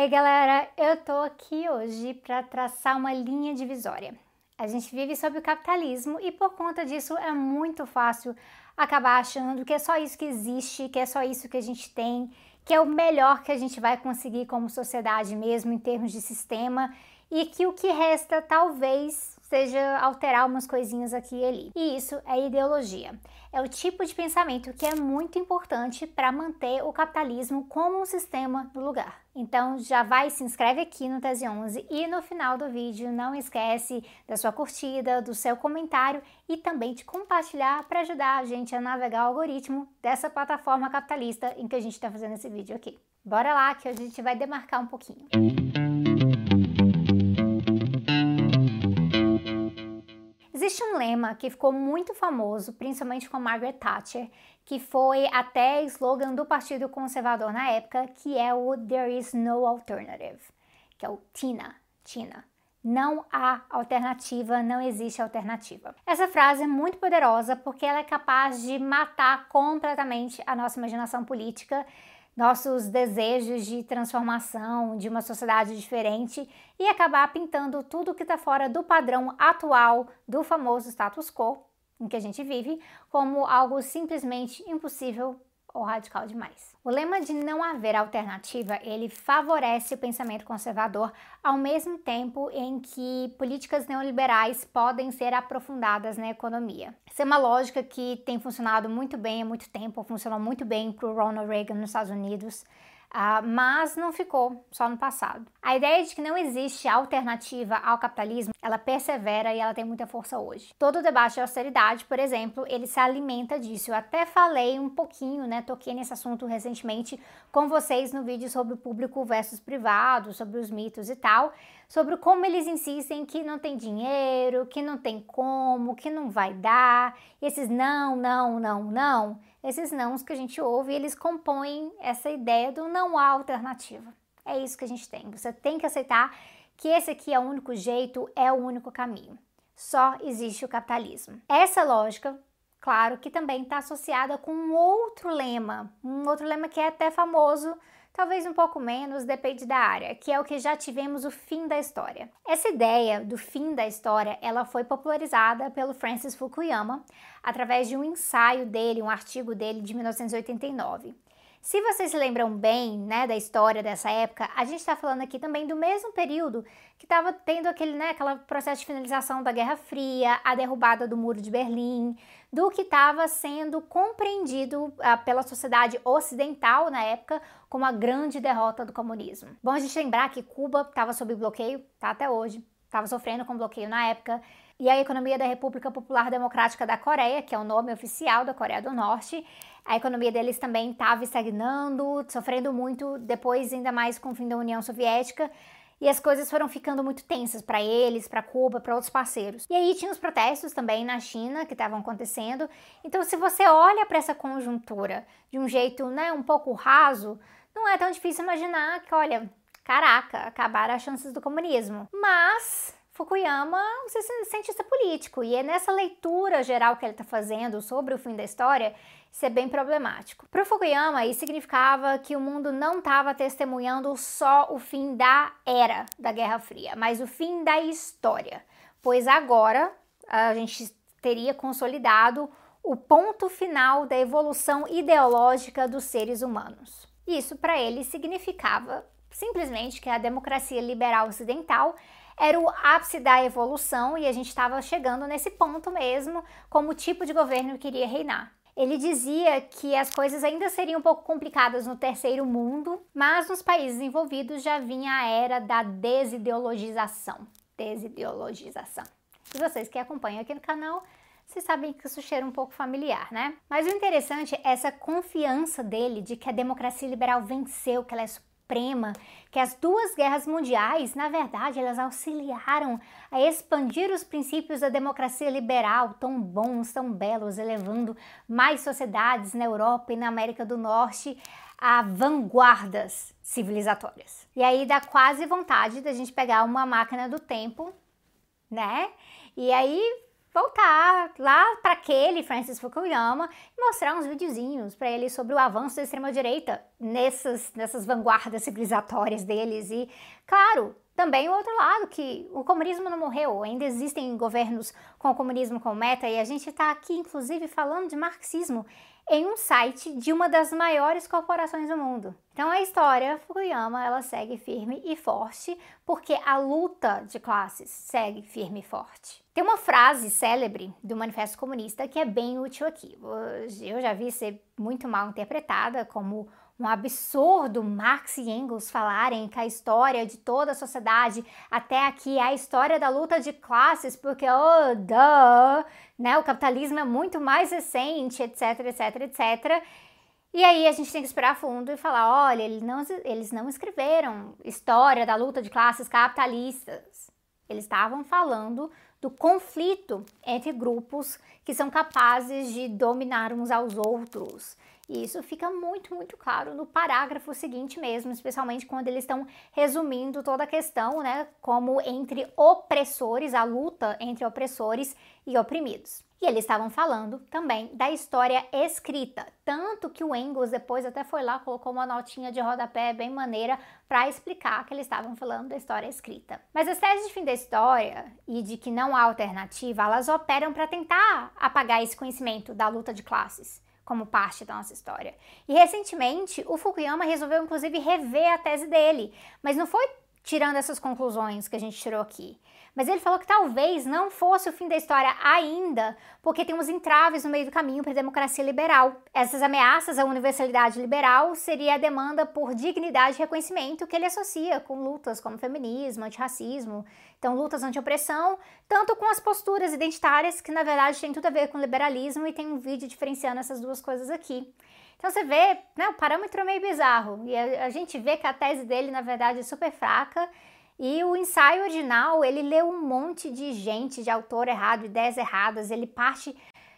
Ei galera, eu tô aqui hoje para traçar uma linha divisória. A gente vive sob o capitalismo e por conta disso é muito fácil acabar achando que é só isso que existe, que é só isso que a gente tem, que é o melhor que a gente vai conseguir como sociedade mesmo em termos de sistema e que o que resta talvez seja alterar umas coisinhas aqui e ali. E isso é ideologia. É o tipo de pensamento que é muito importante para manter o capitalismo como um sistema no lugar. Então já vai, se inscreve aqui no Tese 11 e no final do vídeo não esquece da sua curtida, do seu comentário e também de compartilhar para ajudar a gente a navegar o algoritmo dessa plataforma capitalista em que a gente está fazendo esse vídeo aqui. Bora lá que a gente vai demarcar um pouquinho. Existe um lema que ficou muito famoso, principalmente com Margaret Thatcher, que foi até slogan do Partido Conservador na época, que é o There is no alternative, que é o TINA, TINA. Não há alternativa, não existe alternativa. Essa frase é muito poderosa porque ela é capaz de matar completamente a nossa imaginação política nossos desejos de transformação, de uma sociedade diferente e acabar pintando tudo que está fora do padrão atual do famoso status quo em que a gente vive como algo simplesmente impossível ou radical demais. O lema de não haver alternativa, ele favorece o pensamento conservador ao mesmo tempo em que políticas neoliberais podem ser aprofundadas na economia. Essa é uma lógica que tem funcionado muito bem há muito tempo, funcionou muito bem para o Ronald Reagan nos Estados Unidos. Uh, mas não ficou só no passado. A ideia de que não existe alternativa ao capitalismo, ela persevera e ela tem muita força hoje. Todo o debate de austeridade, por exemplo, ele se alimenta disso. Eu até falei um pouquinho, né, toquei nesse assunto recentemente com vocês no vídeo sobre o público versus privado, sobre os mitos e tal, sobre como eles insistem que não tem dinheiro, que não tem como, que não vai dar, e esses não, não, não, não esses nãos que a gente ouve, eles compõem essa ideia do não há alternativa. É isso que a gente tem. Você tem que aceitar que esse aqui é o único jeito, é o único caminho. Só existe o capitalismo. Essa lógica, claro, que também está associada com um outro lema, um outro lema que é até famoso talvez um pouco menos, depende da área, que é o que já tivemos o fim da história. Essa ideia do fim da história, ela foi popularizada pelo Francis Fukuyama através de um ensaio dele, um artigo dele de 1989. Se vocês se lembram bem né, da história dessa época, a gente está falando aqui também do mesmo período que estava tendo aquele né, aquela processo de finalização da Guerra Fria, a derrubada do Muro de Berlim, do que estava sendo compreendido uh, pela sociedade ocidental na época como a grande derrota do comunismo. Bom a gente lembrar que Cuba estava sob bloqueio, tá até hoje, estava sofrendo com bloqueio na época, e a economia da República Popular Democrática da Coreia, que é o nome oficial da Coreia do Norte, a economia deles também estava estagnando, sofrendo muito, depois ainda mais com o fim da União Soviética, e as coisas foram ficando muito tensas para eles, para Cuba, para outros parceiros. E aí tinha os protestos também na China que estavam acontecendo. Então, se você olha para essa conjuntura de um jeito, né, um pouco raso, não é tão difícil imaginar que, olha, caraca, acabaram as chances do comunismo. Mas Fukuyama um cientista político e é nessa leitura geral que ele está fazendo sobre o fim da história isso é bem problemático. Para Fukuyama, isso significava que o mundo não estava testemunhando só o fim da era da Guerra Fria, mas o fim da história, pois agora a gente teria consolidado o ponto final da evolução ideológica dos seres humanos. Isso para ele significava simplesmente que a democracia liberal ocidental era o ápice da evolução e a gente estava chegando nesse ponto mesmo como tipo de governo que iria reinar. Ele dizia que as coisas ainda seriam um pouco complicadas no terceiro mundo, mas nos países envolvidos já vinha a era da desideologização. Desideologização. E vocês que acompanham aqui no canal, vocês sabem que isso cheira um pouco familiar, né? Mas o interessante é essa confiança dele de que a democracia liberal venceu, que ela é suprema, que as duas guerras mundiais, na verdade, elas auxiliaram a expandir os princípios da democracia liberal, tão bons, tão belos, elevando mais sociedades na Europa e na América do Norte a vanguardas civilizatórias. E aí dá quase vontade da gente pegar uma máquina do tempo, né? E aí voltar lá para aquele Francis Fukuyama e mostrar uns videozinhos para ele sobre o avanço da extrema-direita nessas, nessas vanguardas civilizatórias deles. E, claro, também o outro lado, que o comunismo não morreu, ainda existem governos com o comunismo como meta, e a gente está aqui, inclusive, falando de marxismo em um site de uma das maiores corporações do mundo. Então a história Fukuyama ela segue firme e forte porque a luta de classes segue firme e forte. Tem uma frase célebre do Manifesto Comunista que é bem útil aqui. Eu já vi ser muito mal interpretada como um absurdo Marx e Engels falarem que a história de toda a sociedade até aqui é a história da luta de classes, porque, oh, duh, né, o capitalismo é muito mais recente, etc, etc, etc. E aí a gente tem que esperar fundo e falar, olha, eles não, eles não escreveram história da luta de classes capitalistas. Eles estavam falando do conflito entre grupos que são capazes de dominar uns aos outros. E isso fica muito, muito claro no parágrafo seguinte mesmo, especialmente quando eles estão resumindo toda a questão, né, como entre opressores, a luta entre opressores e oprimidos. E eles estavam falando também da história escrita, tanto que o Engels depois até foi lá, colocou uma notinha de rodapé bem maneira para explicar que eles estavam falando da história escrita. Mas as teses de fim da história e de que não há alternativa, elas operam para tentar apagar esse conhecimento da luta de classes como parte da nossa história. E recentemente, o Fukuyama resolveu inclusive rever a tese dele, mas não foi tirando essas conclusões que a gente tirou aqui. Mas ele falou que talvez não fosse o fim da história ainda, porque temos entraves no meio do caminho para a democracia liberal. Essas ameaças à universalidade liberal seria a demanda por dignidade e reconhecimento que ele associa com lutas como feminismo, antirracismo, então lutas anti-opressão, tanto com as posturas identitárias, que na verdade tem tudo a ver com liberalismo, e tem um vídeo diferenciando essas duas coisas aqui. Então você vê, né, o parâmetro é meio bizarro, e a, a gente vê que a tese dele, na verdade, é super fraca, e o ensaio original, ele leu um monte de gente, de autor errado, ideias erradas, ele parte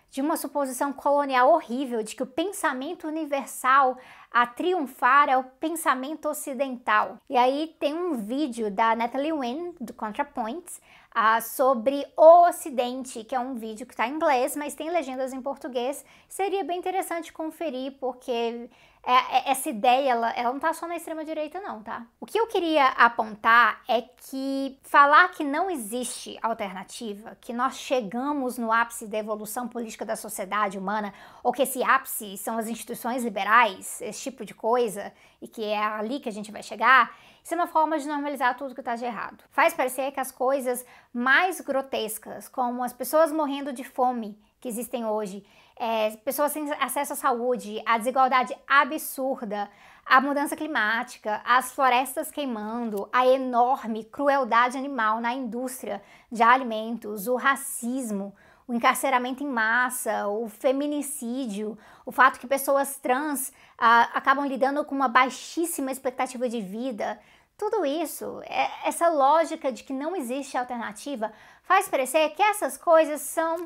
de uma suposição colonial horrível de que o pensamento universal a triunfar é o pensamento ocidental. E aí tem um vídeo da Natalie Wynn, do ContraPoints, uh, sobre o Ocidente, que é um vídeo que está em inglês, mas tem legendas em português. Seria bem interessante conferir, porque é, é, essa ideia, ela, ela não tá só na extrema-direita, não, tá? O que eu queria apontar é que falar que não existe alternativa, que nós chegamos no ápice da evolução política da sociedade humana, ou que esse ápice são as instituições liberais, esse tipo de coisa, e que é ali que a gente vai chegar, isso é uma forma de normalizar tudo que está de errado. Faz parecer que as coisas mais grotescas, como as pessoas morrendo de fome que existem hoje, é, pessoas sem acesso à saúde, a desigualdade absurda, a mudança climática, as florestas queimando, a enorme crueldade animal na indústria de alimentos, o racismo, o encarceramento em massa, o feminicídio, o fato que pessoas trans ah, acabam lidando com uma baixíssima expectativa de vida. Tudo isso, é, essa lógica de que não existe alternativa, faz parecer que essas coisas são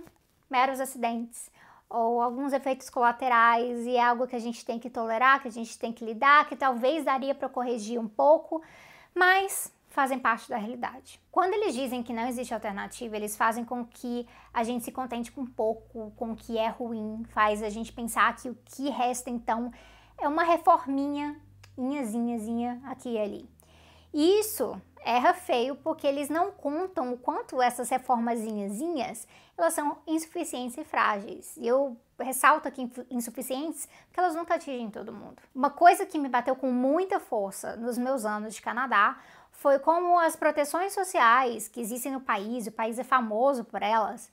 meros acidentes ou alguns efeitos colaterais e é algo que a gente tem que tolerar, que a gente tem que lidar, que talvez daria para corrigir um pouco, mas fazem parte da realidade. Quando eles dizem que não existe alternativa, eles fazem com que a gente se contente com pouco, com o que é ruim, faz a gente pensar que o que resta então é uma reforminha, inhazinhazinha aqui e ali. Isso erra feio porque eles não contam o quanto essas reformazinhas elas são insuficientes e frágeis. E eu ressalto aqui insuficientes porque elas nunca atingem todo mundo. Uma coisa que me bateu com muita força nos meus anos de Canadá foi como as proteções sociais que existem no país, o país é famoso por elas,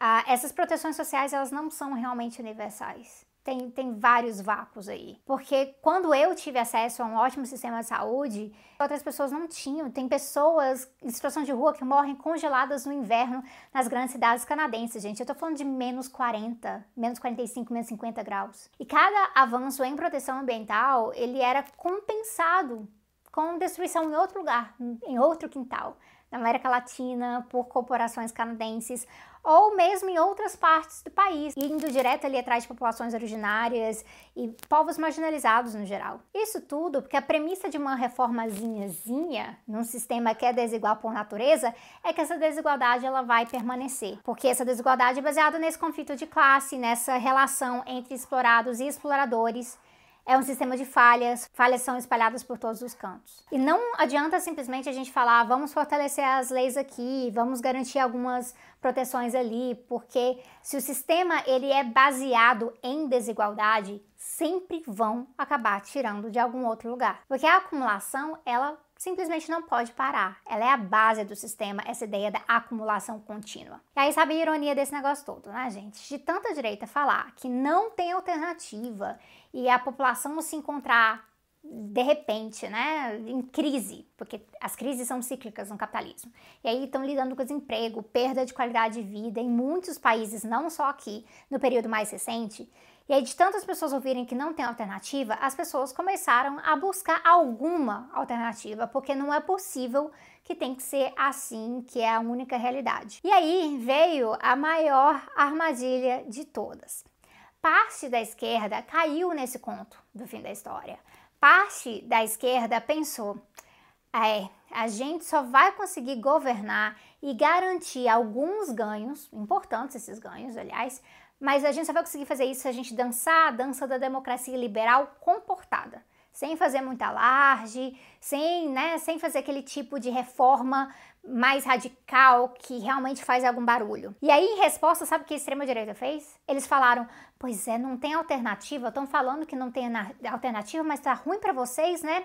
uh, essas proteções sociais elas não são realmente universais tem, tem vários vácuos aí. Porque quando eu tive acesso a um ótimo sistema de saúde, outras pessoas não tinham. Tem pessoas em situação de rua que morrem congeladas no inverno nas grandes cidades canadenses, gente. Eu tô falando de menos 40, menos 45, menos 50 graus. E cada avanço em proteção ambiental, ele era compensado com destruição em outro lugar, em outro quintal na América Latina por corporações canadenses ou mesmo em outras partes do país, indo direto ali atrás de populações originárias e povos marginalizados no geral. Isso tudo porque a premissa de uma reformazinhazinha num sistema que é desigual por natureza é que essa desigualdade ela vai permanecer, porque essa desigualdade é baseada nesse conflito de classe, nessa relação entre explorados e exploradores é um sistema de falhas, falhas são espalhadas por todos os cantos. E não adianta simplesmente a gente falar, vamos fortalecer as leis aqui, vamos garantir algumas proteções ali, porque se o sistema ele é baseado em desigualdade, sempre vão acabar tirando de algum outro lugar. Porque a acumulação, ela simplesmente não pode parar. Ela é a base do sistema, essa ideia da acumulação contínua. E aí sabe a ironia desse negócio todo, né, gente? De tanta direita falar que não tem alternativa e a população se encontrar de repente, né, em crise, porque as crises são cíclicas no capitalismo. E aí estão lidando com desemprego, perda de qualidade de vida em muitos países, não só aqui, no período mais recente. E aí, de tantas pessoas ouvirem que não tem alternativa, as pessoas começaram a buscar alguma alternativa, porque não é possível que tem que ser assim, que é a única realidade. E aí veio a maior armadilha de todas parte da esquerda caiu nesse conto do fim da história. Parte da esquerda pensou: é, a gente só vai conseguir governar e garantir alguns ganhos, importantes esses ganhos, aliás, mas a gente só vai conseguir fazer isso se a gente dançar a dança da democracia liberal comportada, sem fazer muita alarde, sem, né, sem fazer aquele tipo de reforma mais radical que realmente faz algum barulho. E aí, em resposta, sabe o que a extrema-direita fez? Eles falaram: Pois é, não tem alternativa. Estão falando que não tem alternativa, mas tá ruim para vocês, né?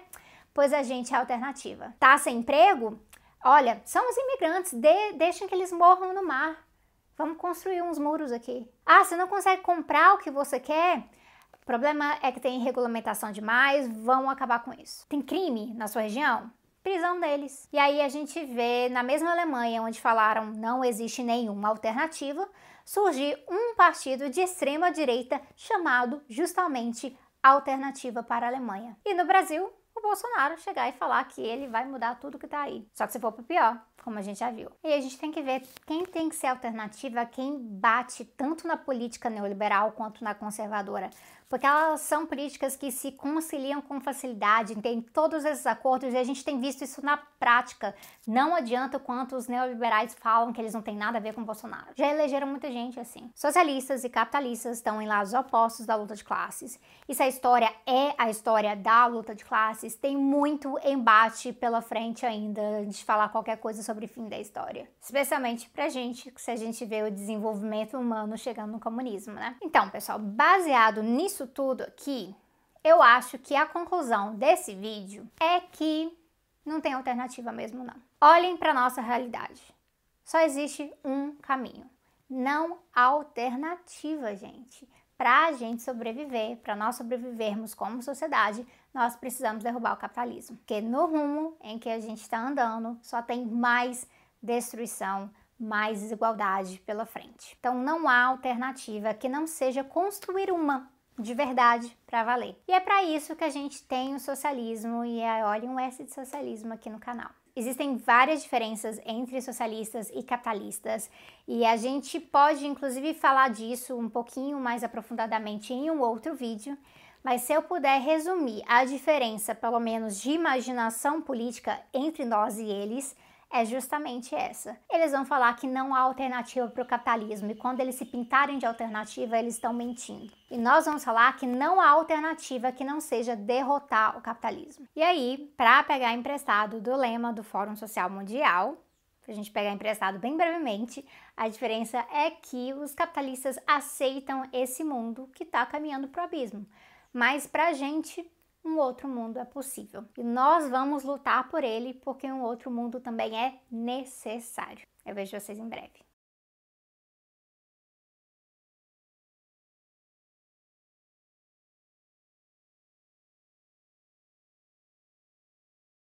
Pois a gente é a alternativa. Tá sem emprego? Olha, são os imigrantes, de, deixem que eles morram no mar. Vamos construir uns muros aqui. Ah, você não consegue comprar o que você quer? O problema é que tem regulamentação demais, vão acabar com isso. Tem crime na sua região? prisão deles. E aí a gente vê na mesma Alemanha, onde falaram não existe nenhuma alternativa, surgir um partido de extrema direita chamado justamente Alternativa para a Alemanha. E no Brasil, o Bolsonaro chegar e falar que ele vai mudar tudo que tá aí. Só que se for pro pior, como a gente já viu. E a gente tem que ver quem tem que ser alternativa, quem bate tanto na política neoliberal quanto na conservadora porque elas são políticas que se conciliam com facilidade, tem todos esses acordos e a gente tem visto isso na prática. Não adianta o quanto os neoliberais falam que eles não têm nada a ver com Bolsonaro. Já elegeram muita gente assim. Socialistas e capitalistas estão em lados opostos da luta de classes. E se a história é a história da luta de classes, tem muito embate pela frente ainda de falar qualquer coisa sobre o fim da história. Especialmente pra gente, se a gente vê o desenvolvimento humano chegando no comunismo, né? Então, pessoal, baseado nisso isso tudo aqui, eu acho que a conclusão desse vídeo é que não tem alternativa mesmo não. Olhem para nossa realidade. Só existe um caminho. Não alternativa, gente. Para a gente sobreviver, para nós sobrevivermos como sociedade, nós precisamos derrubar o capitalismo. Porque no rumo em que a gente está andando, só tem mais destruição, mais desigualdade pela frente. Então não há alternativa que não seja construir uma de verdade para valer. E é para isso que a gente tem o socialismo e é, olha um S de socialismo aqui no canal. Existem várias diferenças entre socialistas e capitalistas e a gente pode inclusive falar disso um pouquinho mais aprofundadamente em um outro vídeo, mas se eu puder resumir a diferença, pelo menos de imaginação política entre nós e eles, é justamente essa. Eles vão falar que não há alternativa para o capitalismo e quando eles se pintarem de alternativa, eles estão mentindo. E nós vamos falar que não há alternativa que não seja derrotar o capitalismo. E aí, para pegar emprestado do lema do Fórum Social Mundial, para a gente pegar emprestado bem brevemente, a diferença é que os capitalistas aceitam esse mundo que está caminhando para o abismo. Mas para a gente um outro mundo é possível. E nós vamos lutar por ele porque um outro mundo também é necessário. Eu vejo vocês em breve.